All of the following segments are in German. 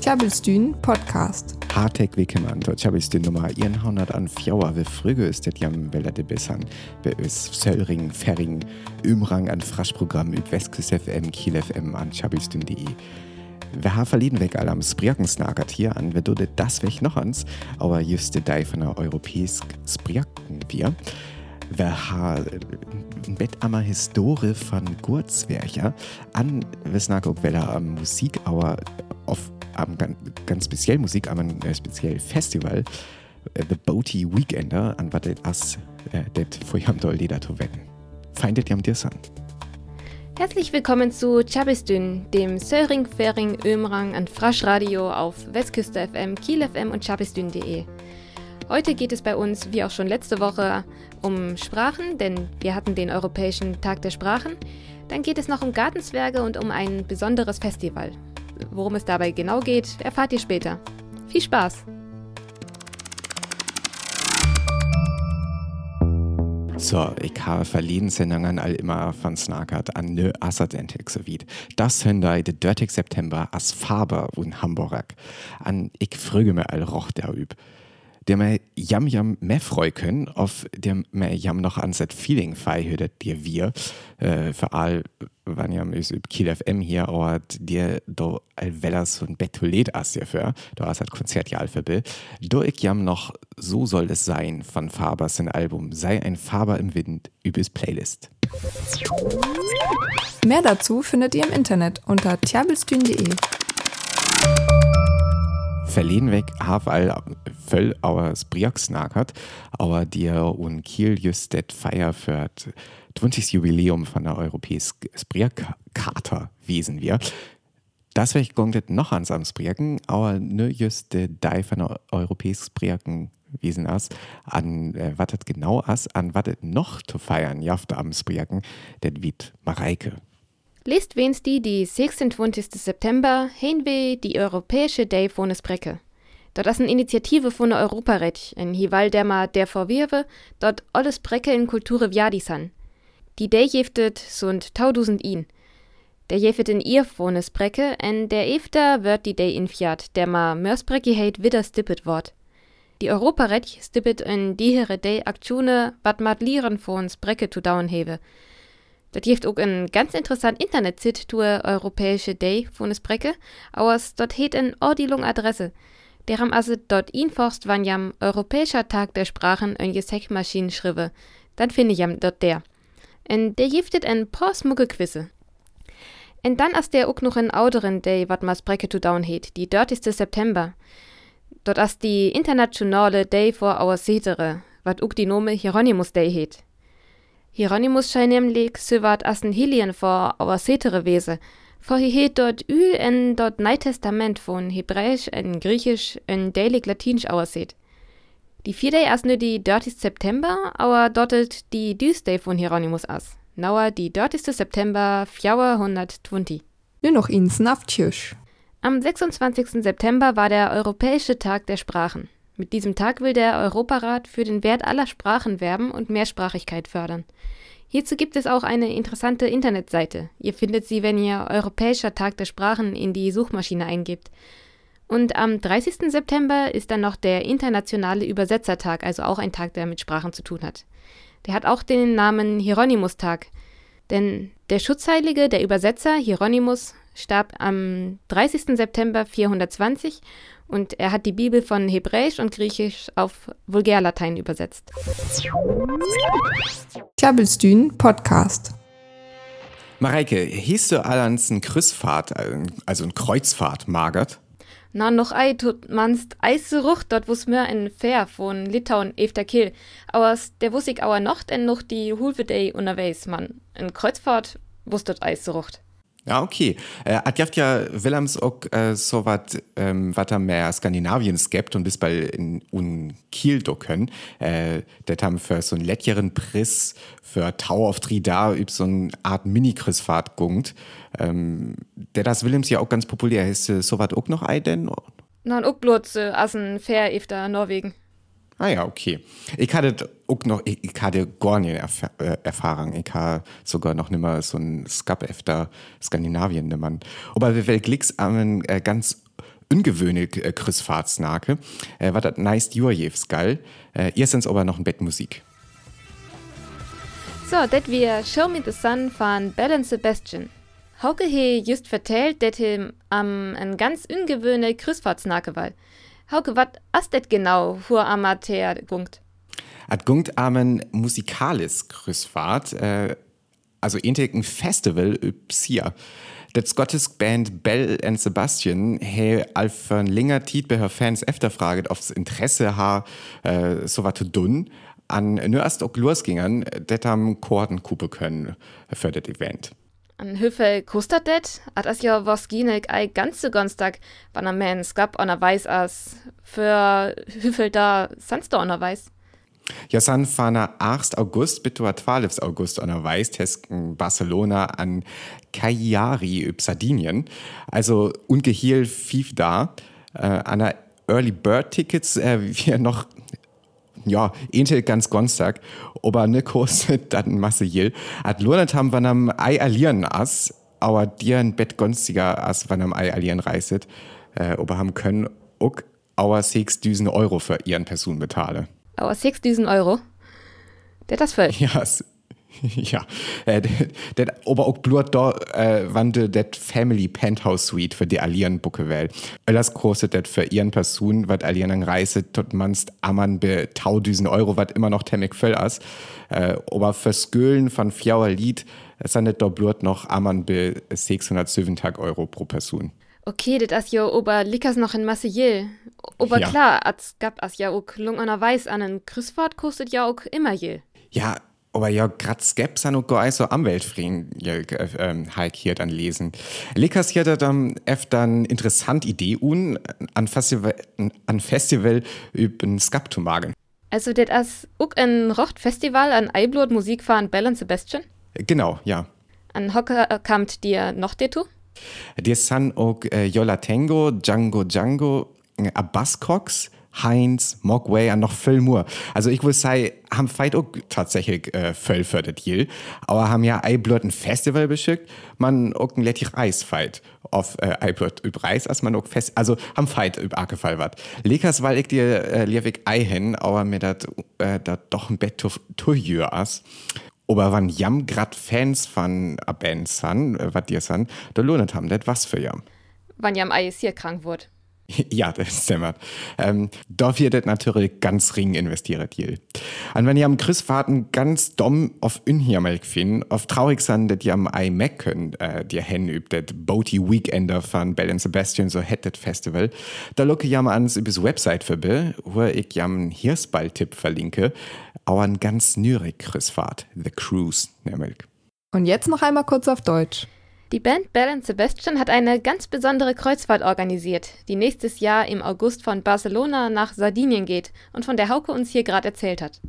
Tjabelstyn Podcast. Hartek Wickemann, ich die Nummer 104, wie früher ist das jam Welle de Bessan, bei uns Söllring, Ferring, Umrang an Fraschprogramm über Westküst FM, Kiel FM an chabistün.de. Wir haben verleden weg alle am Spriakensnagert hier an, wir dode das weg noch ans, aber just de von der europäisch Spriaken wir. Am Historie von Gurzwercher an, auch wieder am Musik, aber auf am ganz speziell Musik am äh, speziell Festival äh, The Boaty Weekender an ass äh, det vor jam doll leder to wetten. Feindet jam dir san. Herzlich willkommen zu Chabistün, dem Söring, Fering, Ömrang und Fraschradio auf Westküste FM, Kiel FM und chabistün.de. Heute geht es bei uns, wie auch schon letzte Woche, um Sprachen, denn wir hatten den Europäischen Tag der Sprachen. Dann geht es noch um Gartenzwerge und um ein besonderes Festival. Worum es dabei genau geht, erfahrt ihr später. Viel Spaß! So, ich habe verleden Sendungen all immer von Snakert an ne Assadentik so wie. Das Hyundai de 30. September as Faber und Hamburg. An ich früge mir all roch der üb der mir jam jam mehr freu können, auf der mir jam noch an set Feeling fei hüdet dir wir, äh, für all, wann jam is üb Kiel FM hier, aber dir do all wellers und Bettulet as ja für, du hast halt Konzert ja für Bill. Do ich jam noch So soll es sein von Fabers in Album Sei ein Faber im Wind übes Playlist. Mehr dazu findet ihr im Internet unter tjabelstühn.de verleden weg have all völl auer Spriaksnagert, aber dir und Kiel just Feier für 20. Jubiläum von der europäischen Spriak-Charta wiesen wir. Das wäre ich noch ans am Spriaken, aber ne just de Dei von der europäischen Spriaken wiesen as an äh, was genau as an was noch zu feiern jaft am Spriaken, det wit Mareike. List Wednesday, die 26. September, heen we die Europäische Day von Brecke. Dort ist eine Initiative von der Europarecht, in Hival derma der vorwirve, dort alles Brecke in Kulture viadisan. Die Day jeftet sund tausend ihn. Der jeftet in ihr von Brecke, en der efter wird die Day infiat, der ma Mörsbrecke heit wieder stippet wort. Die Europarecht stippet in dihere Day Aktione, wat mat lieren von Brecke zu dauen heve. Das gibt auch ein ganz interessant Internet-Sit zur Europäische Day von es Brecke, aus dort het eine Ordilung Adresse. Deram also dort inforst wann jam Europäischer Tag der Sprachen ein Gesäckmaschinen schrive. Dann finde ich jam dort der. Und der giftet ein paar smucke Quizze. Und dann as der auch noch ein Auderen Day, wat mas Brecke to down het, die 30. September. Dort as die internationale Day vor our Setere, wat auch die Nome Hieronymus Day het. Hieronymus scheint nämlich so wat assen Hilien vor aber setere Wese. For hi het dort ül en dort Neue Testament von Hebräisch en Griechisch en Daily Latinisch aussieht. Die vierte erst nur die 30. September, aber dort die Tuesday von Hieronymus as. Nauer die 30. September 420. Nur noch ins Naftjösch. Am 26. September war der Europäische Tag der Sprachen. Mit diesem Tag will der Europarat für den Wert aller Sprachen werben und Mehrsprachigkeit fördern. Hierzu gibt es auch eine interessante Internetseite. Ihr findet sie, wenn ihr Europäischer Tag der Sprachen in die Suchmaschine eingibt. Und am 30. September ist dann noch der Internationale Übersetzertag, also auch ein Tag, der mit Sprachen zu tun hat. Der hat auch den Namen Hieronymus-Tag. Denn der Schutzheilige, der Übersetzer Hieronymus, starb am 30. September 420 und er hat die Bibel von Hebräisch und Griechisch auf Vulgärlatein übersetzt. Tjabelstün Podcast. Mareike, hieß du allans ein Kreuzfahrt, also ein Kreuzfahrt, magert? Na, noch ei tut manst eise Rucht, dort wuss mir ein Fähr von Litauen efter Kill. Aber der wuss ich aber noch denn noch die Hulvedei unterwegs, man. Ein Kreuzfahrt wuss dort eise Rucht. Ja, okay. Äh, hat ja Willems auch äh, so was, ähm, was er mehr Skandinaviens gibt und bis bei in un Kiel do können. Äh, das haben für so einen leckeren Priss für Tau auf Trida üb so eine Art Mini-Kreuzfahrt gungt. Ähm, der das Willems ja auch ganz populär ist. Äh, so was auch noch ein denn? Nein, auch bloß äh, as ein Fair efter Norwegen. Ah ja, okay. Ich hatte auch noch, ich, ich hatte gar nicht Erf äh, Erfahrung. Ich habe sogar noch mal so ein Skap efter Skandinavien niemand. Aber wir will Glicks an äh, ganz ungewöhnlich äh, Kreuzfahrtsnake. Äh, war das nice Jurjevs geil. Äh, erstens aber noch ein Bett Musik. So, das wir Show Me the Sun von Bell Sebastian. Hauke he just vertellt, dass ihm am ein ganz ungewöhnlich Kreuzfahrtsnake war. Hauke, was ist das genau, wo Amateur gungt? At gungt amen musikales Kreuzfahrt, äh, also ein Festival übsia. Das Band Bell and Sebastian he auf ein länger Tiet bei Fans efterfraget, aufs Interesse ha äh, so wat dun an nur erst auch losgingern, det am Chorden kupe können für das Event. An Hüffel kostet det, at as ja was ginek ei ganz so Gonstag, wann am Mens gab der Weiß as für Hüffel da sanst du an der Weiß. Ja, san fana 8. August bis 12. August an der Weiß tesken Barcelona an Cagliari üb Sardinien. Also ungehiel fief da. Äh, an der Early Bird Tickets äh, wir noch ja, ähnlich ganz Gonstag, aber ne kostet dann Masse Jil. At Lurnat haben wir am Ei allieren as, aber dir ein Bett günstiger as, wann am Ei allieren reiset, äh, aber haben können auch aber 6.000 Euro für ihren Person betale. Aber 6.000 Euro? Der das voll. Ja, ja, äh, det, aber auch blut da, äh, wann de det Family Penthouse Suite für die Allieren bucke will. Das kostet det für ihren Person, wat Allieren an Reise, tot manst amman be 1000 Euro, wat immer noch temmig voll as. Äh, aber für Skölen von Fjauer Lied, sandet da blut noch amman be 670 Euro pro Person. Okay, das ist ja ober Likas noch in Marseille. Aber ja. klar, als gab es ja auch lung an Weiß an einen Kreuzfahrt kostet ja auch immer je. Ja, aber ja, grad Skeps an auch so am Weltfrieden ja, ähm, halt hier dann lesen. Likas hier dann öfter eine interessante Idee un an Festival, an Festival über Skap zu magen. Also, das ist auch ein Rocht-Festival an Eiblut Musik von Bell und Sebastian? Genau, ja. An Hocker äh, kamt dir noch dazu? Dir sind auch äh, Yola Tango, Django Django, äh, Abbas Cox, Heinz, Mogwai und noch viel mehr. Also ich würde sagen, haben vielleicht auch tatsächlich äh, für das Deal. Aber haben ja ein ein Festival beschickt, man auch ein lettig Eis fight auf äh, ein über Reis, als man auch fest, also haben fight über Akefall wat. Lekas, weil ich dir äh, liewig ei hin, aber mir dat, äh, dat doch ein Bett zu jür as. Aber wann jam grad Fans von a Band san, äh, wat dir san, da lohnet haben, das was für jam. Wann jam Eis hier krank wird. Ja, das stimmt. Ähm, da wird natürlich ganz ring investiert hier. Und wenn ihr am Christfahrten ganz dumm auf Unhiermelk finden, auf traurig sein, dass ihr am iMac könnt, äh, dir hin übt, das Boaty Weekender von Bell and Sebastian, so das Festival, da locke ich mal ans übers Website für wo ich ja einen Hirsball-Tipp verlinke, aber ein ganz nürig Christfahrt, The Cruise, nämlich. Und jetzt noch einmal kurz auf Deutsch. Die Band Bell and Sebastian hat eine ganz besondere Kreuzfahrt organisiert, die nächstes Jahr im August von Barcelona nach Sardinien geht und von der Hauke uns hier gerade erzählt hat.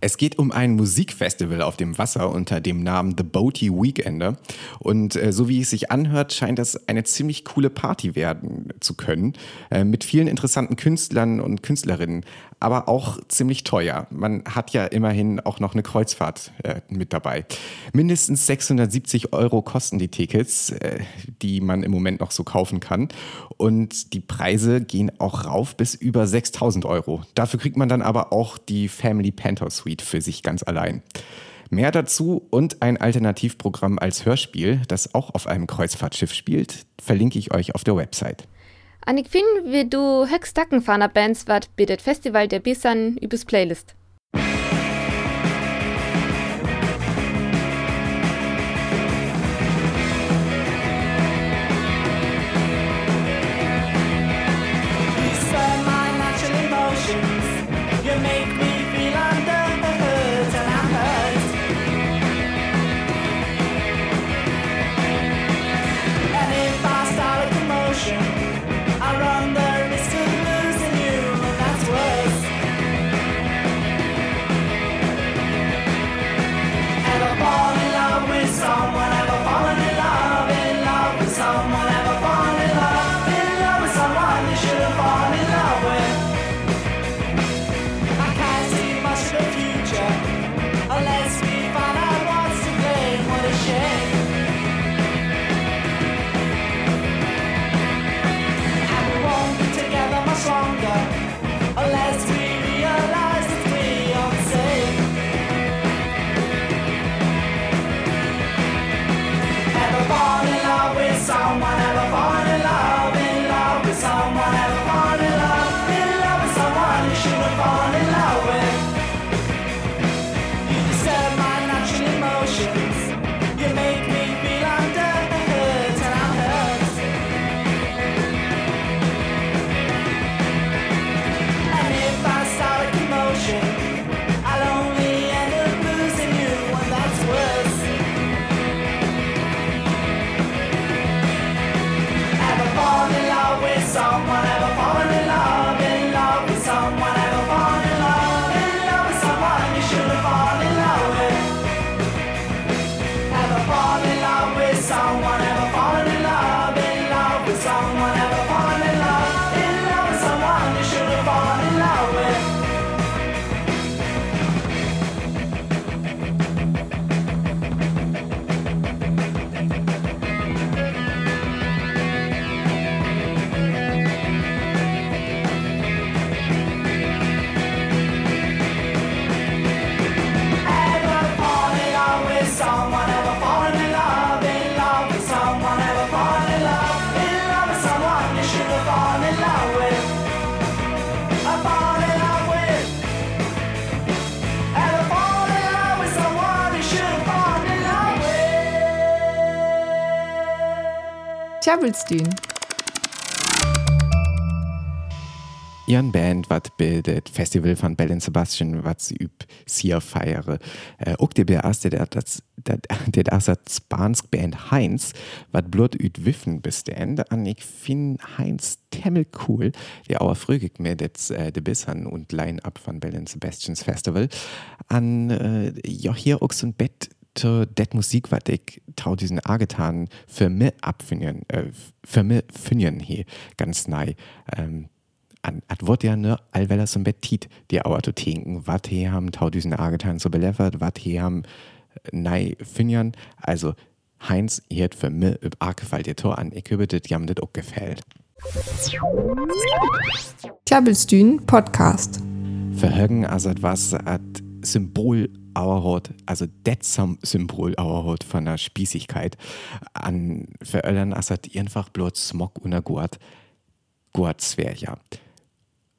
Es geht um ein Musikfestival auf dem Wasser unter dem Namen The Boaty Weekender. Und äh, so wie es sich anhört, scheint das eine ziemlich coole Party werden zu können. Äh, mit vielen interessanten Künstlern und Künstlerinnen, aber auch ziemlich teuer. Man hat ja immerhin auch noch eine Kreuzfahrt äh, mit dabei. Mindestens 670 Euro kosten die Tickets, äh, die man im Moment noch so kaufen kann. Und die Preise gehen auch rauf bis über 6000 Euro. Dafür kriegt man dann aber auch die Family Panther Suite. Für sich ganz allein. Mehr dazu und ein Alternativprogramm als Hörspiel, das auch auf einem Kreuzfahrtschiff spielt, verlinke ich euch auf der Website. Annik Finn, wie du fahrner Bands wat bittet Festival der Bissan übers Playlist. With. Tjabelstühn. Ihren Band, wat bildet Festival von Bell Sebastian, wat sie üb Sia feiere. Äh, auch der erste, der das, der, der Spansk Band Heinz, wat blut üt Wiffen bestand, an ich find Heinz temmel cool, der auch frögig mir das, äh, de Bissern und Line-Up von Bell Sebastians Festival. An, äh, ja, hier auch so ein Bett, to det Musik, wat ich tau diesen A getan, für mir abfinden, äh, für mir finden hier ganz nei. Ähm, an at wird ja ne allweller zum Bett tit die Auto tinken, wat he haben tau diesen A getan so beleffert, wat he haben äh, nei finden. Also Heinz hiert für mir üb A gefällt dir Tor an, ich habe das jam das auch gefällt. Tjabelstühn Podcast. Verhögen also was at Symbol Auerhot, also som Symbol Auerhot von der Spießigkeit an veröllern asat einfach bloß Smog und Gurt wär ja.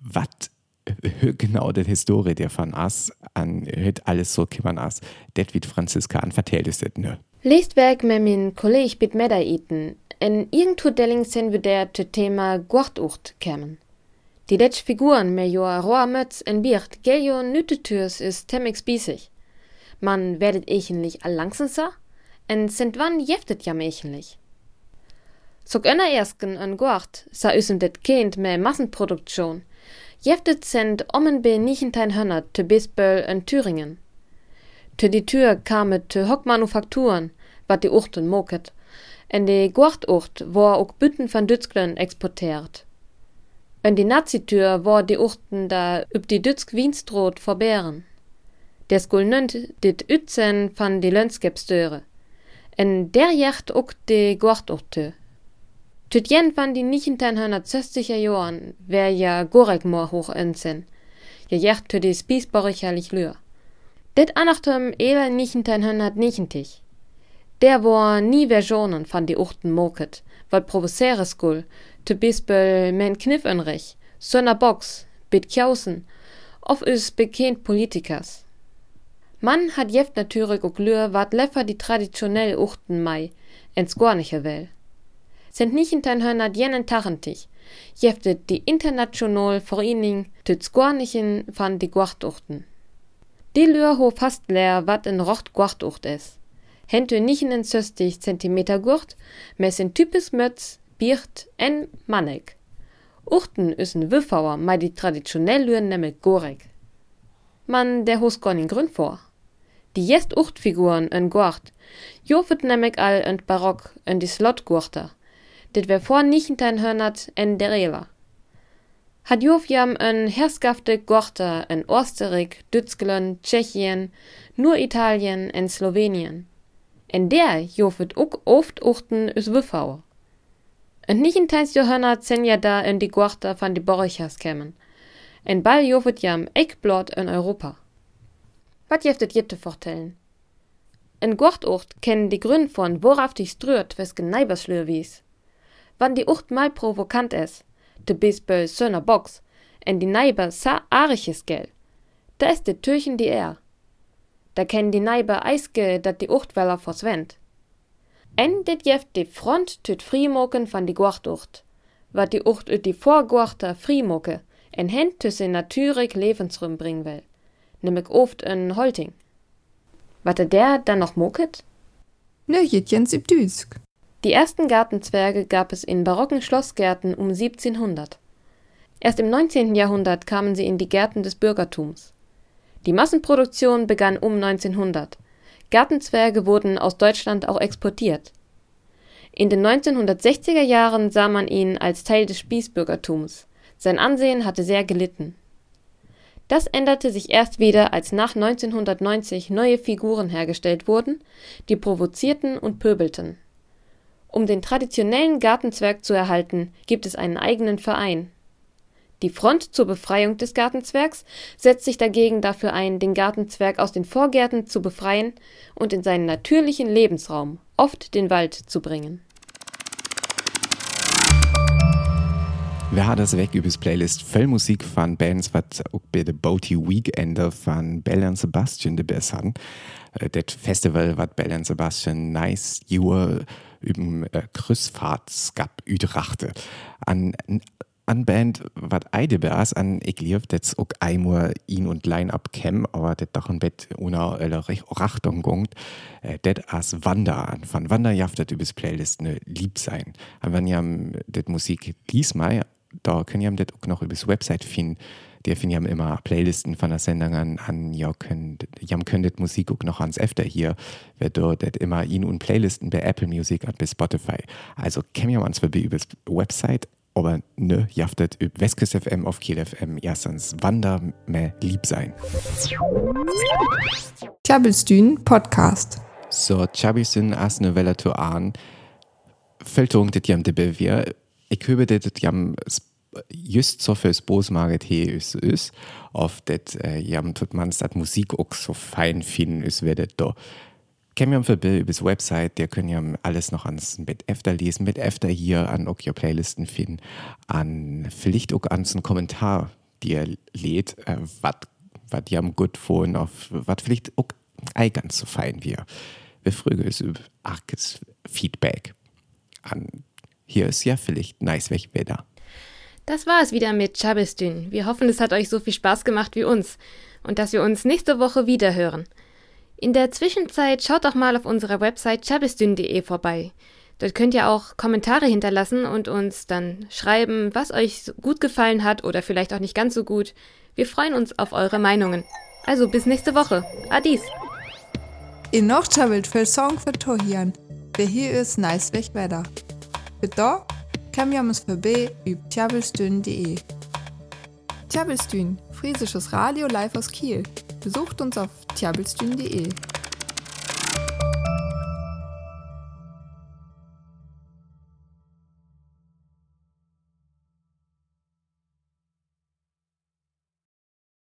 Wat äh, genau die Historie der von as an hört alles so kimmern as det wie Franziska an vertellt ist det nö. Leest werk med min kollega bit medda iten. En irgendwo delling sen vi der til tema guartucht kämen. Die letsch Figuren med jo roa mötz en biert, gel jo nyttetürs is temmig spießig. Man werdet echenlich allangsensa, en sind wann jeftet jam echenlich. Sog önner ersken en guart, sa üsem det kind med Massenproduktion. Jeftet sind ommen be nichentijn hönner te Bisböll en Thüringen. Te die Tür kamet te Hockmanufakturen, wat die Uchten moket, en de Guartucht war ook Bütten van Dützglen exportiert. En die Nazitür war die Uchten da üb die Dützg Wienstroot verbären. Der skul nönt dit Ützen van die Lönskepstöre. En der jacht ook de Guartuchte. Tüt jen van die 1960er Jahren wär ja Gorekmoor hoch ensen. Je jacht tü die Spiesboricherlich lür. Det anachtem eler 1990. Der war nie Versionen van die Uchten moket, wat provocere skul, te bispel men Kniff enrich, sönner Box, bit Kjausen, of is bekend Politikers. Man hat jeft natürlich ook lür, wat leffer die traditionell Uchten mei, ins Gorniche will. Sind nicht in dein Hörner jenen Tachentich, jeftet die international Vereinigung tüt Gornichen van die Guachtuchten. Die lür ho fast leer, wat in Rocht Guachtucht is. Hente nicht in 60 Zentimeter Gurt, mes in types Mötz, Biert en Mannek. Uchten üsen Wüffauer, mei die traditionell lüren nemme Gorek. Man der hos gar Grund vor. Die jest Uchtfiguren en Guart, jofet nemmek all en Barock en die Slotgurter. Dit wär vor nichtentijn hörnert en derela. Hat Jof jam en herskafte Gorter en Oostenrijk, Dützgelen, Tschechien, nur Italien en Slowenien. En der jofet ook oft uchten us Wüffauer. En nichtentijns Johanna zen ja da en die Gorter van die Borchers kämen. En bal jofet jam Eckblot in Europa. Wat jeftet jitte vortellen? En Gortucht kennen die Gründe von, worauf dich strürt, wes Geneiberslür wies. Wann die Ucht mal provokant is, de Bisböll söner Box, en die Neiber sa ariches gel, da ist de Türchen die er. Da kennen die Neiber eiske, dat die Uchtweller verswend. En dit jeft die Front tüt Frimoken van die Guachtucht, wat die Ucht üt die Vorguachter Frimoke, en hen tüsse natürlich Lebensrum bringen will, nimmig oft en Holting. Wat der dann noch moket? Nö, Jens im Düsk. Die ersten Gartenzwerge gab es in barocken Schlossgärten um 1700. Erst im 19. Jahrhundert kamen sie in die Gärten des Bürgertums. Die Massenproduktion begann um 1900. Gartenzwerge wurden aus Deutschland auch exportiert. In den 1960er Jahren sah man ihn als Teil des Spießbürgertums. Sein Ansehen hatte sehr gelitten. Das änderte sich erst wieder, als nach 1990 neue Figuren hergestellt wurden, die provozierten und pöbelten. Um den traditionellen Gartenzwerg zu erhalten, gibt es einen eigenen Verein. Die Front zur Befreiung des Gartenzwergs setzt sich dagegen dafür ein, den Gartenzwerg aus den Vorgärten zu befreien und in seinen natürlichen Lebensraum, oft den Wald, zu bringen. Wir haben das weg übers Playlist voll Musik von Bands, was auch bei der Boaty Weekender von Bell and Sebastian de Bessan. Äh, das Festival, was Bell and Sebastian nice Jahr über äh, Kreuzfahrtskap Utrachte. An an Band wat Eidebers an ich lief das auch einmal ihn und Line-Up kem, aber das doch ein Bett ohne Rachtung gongt, äh, det as Wander an. Von Wander jaft das übers Playlist ne lieb sein. Und wenn ihr das Musik lies mal, da könnt ihr das auch noch übers Website finden. Der finden ja immer Playlisten von der Sendung an, an ja, könnt, jam könnt Musik auch noch ans öfter hier, wird dort immer ihn und Playlisten bei Apple Music und bei Spotify. Also kämen ja uns vorbei übers Website aber ne jaftet üb Westküste FM auf Kiel FM erstens Wander mehr lieb sein. Tjabelstün Podcast. So, Tjabelstün as ne Welle zu an. Fältung det jam de bewier. Ich höbe det jam just so fürs Bosmaget he is is. Auf det äh, jam tut man dat Musik auch so fein finden is werdet do. Kämen für Bill übers Website, der können ja alles noch ans mit öfter lesen, mit öfter hier an auch your Playlisten finden, an vielleicht auch an einen Kommentar, die er lädt, äh, was was die am gut von auf was vielleicht auch ganz so fein wir. Wir fragen es über arges Feedback an. Hier ist ja vielleicht nice weg Wetter. Das war es wieder mit Chabestün. Wir hoffen, es hat euch so viel Spaß gemacht wie uns und dass wir uns nächste Woche wieder hören. In der Zwischenzeit schaut doch mal auf unserer Website chabistün.de vorbei. Dort könnt ihr auch Kommentare hinterlassen und uns dann schreiben, was euch gut gefallen hat oder vielleicht auch nicht ganz so gut. Wir freuen uns auf eure Meinungen. Also bis nächste Woche. Adis. In noch chabelt für Song für Tohian. Wer hier ist nice weg wetter. Bitte kann wir uns vorbei über tjabelstün.de. Tjabelstün, friesisches Radio live aus Kiel. Besucht uns auf tjabelstün.de.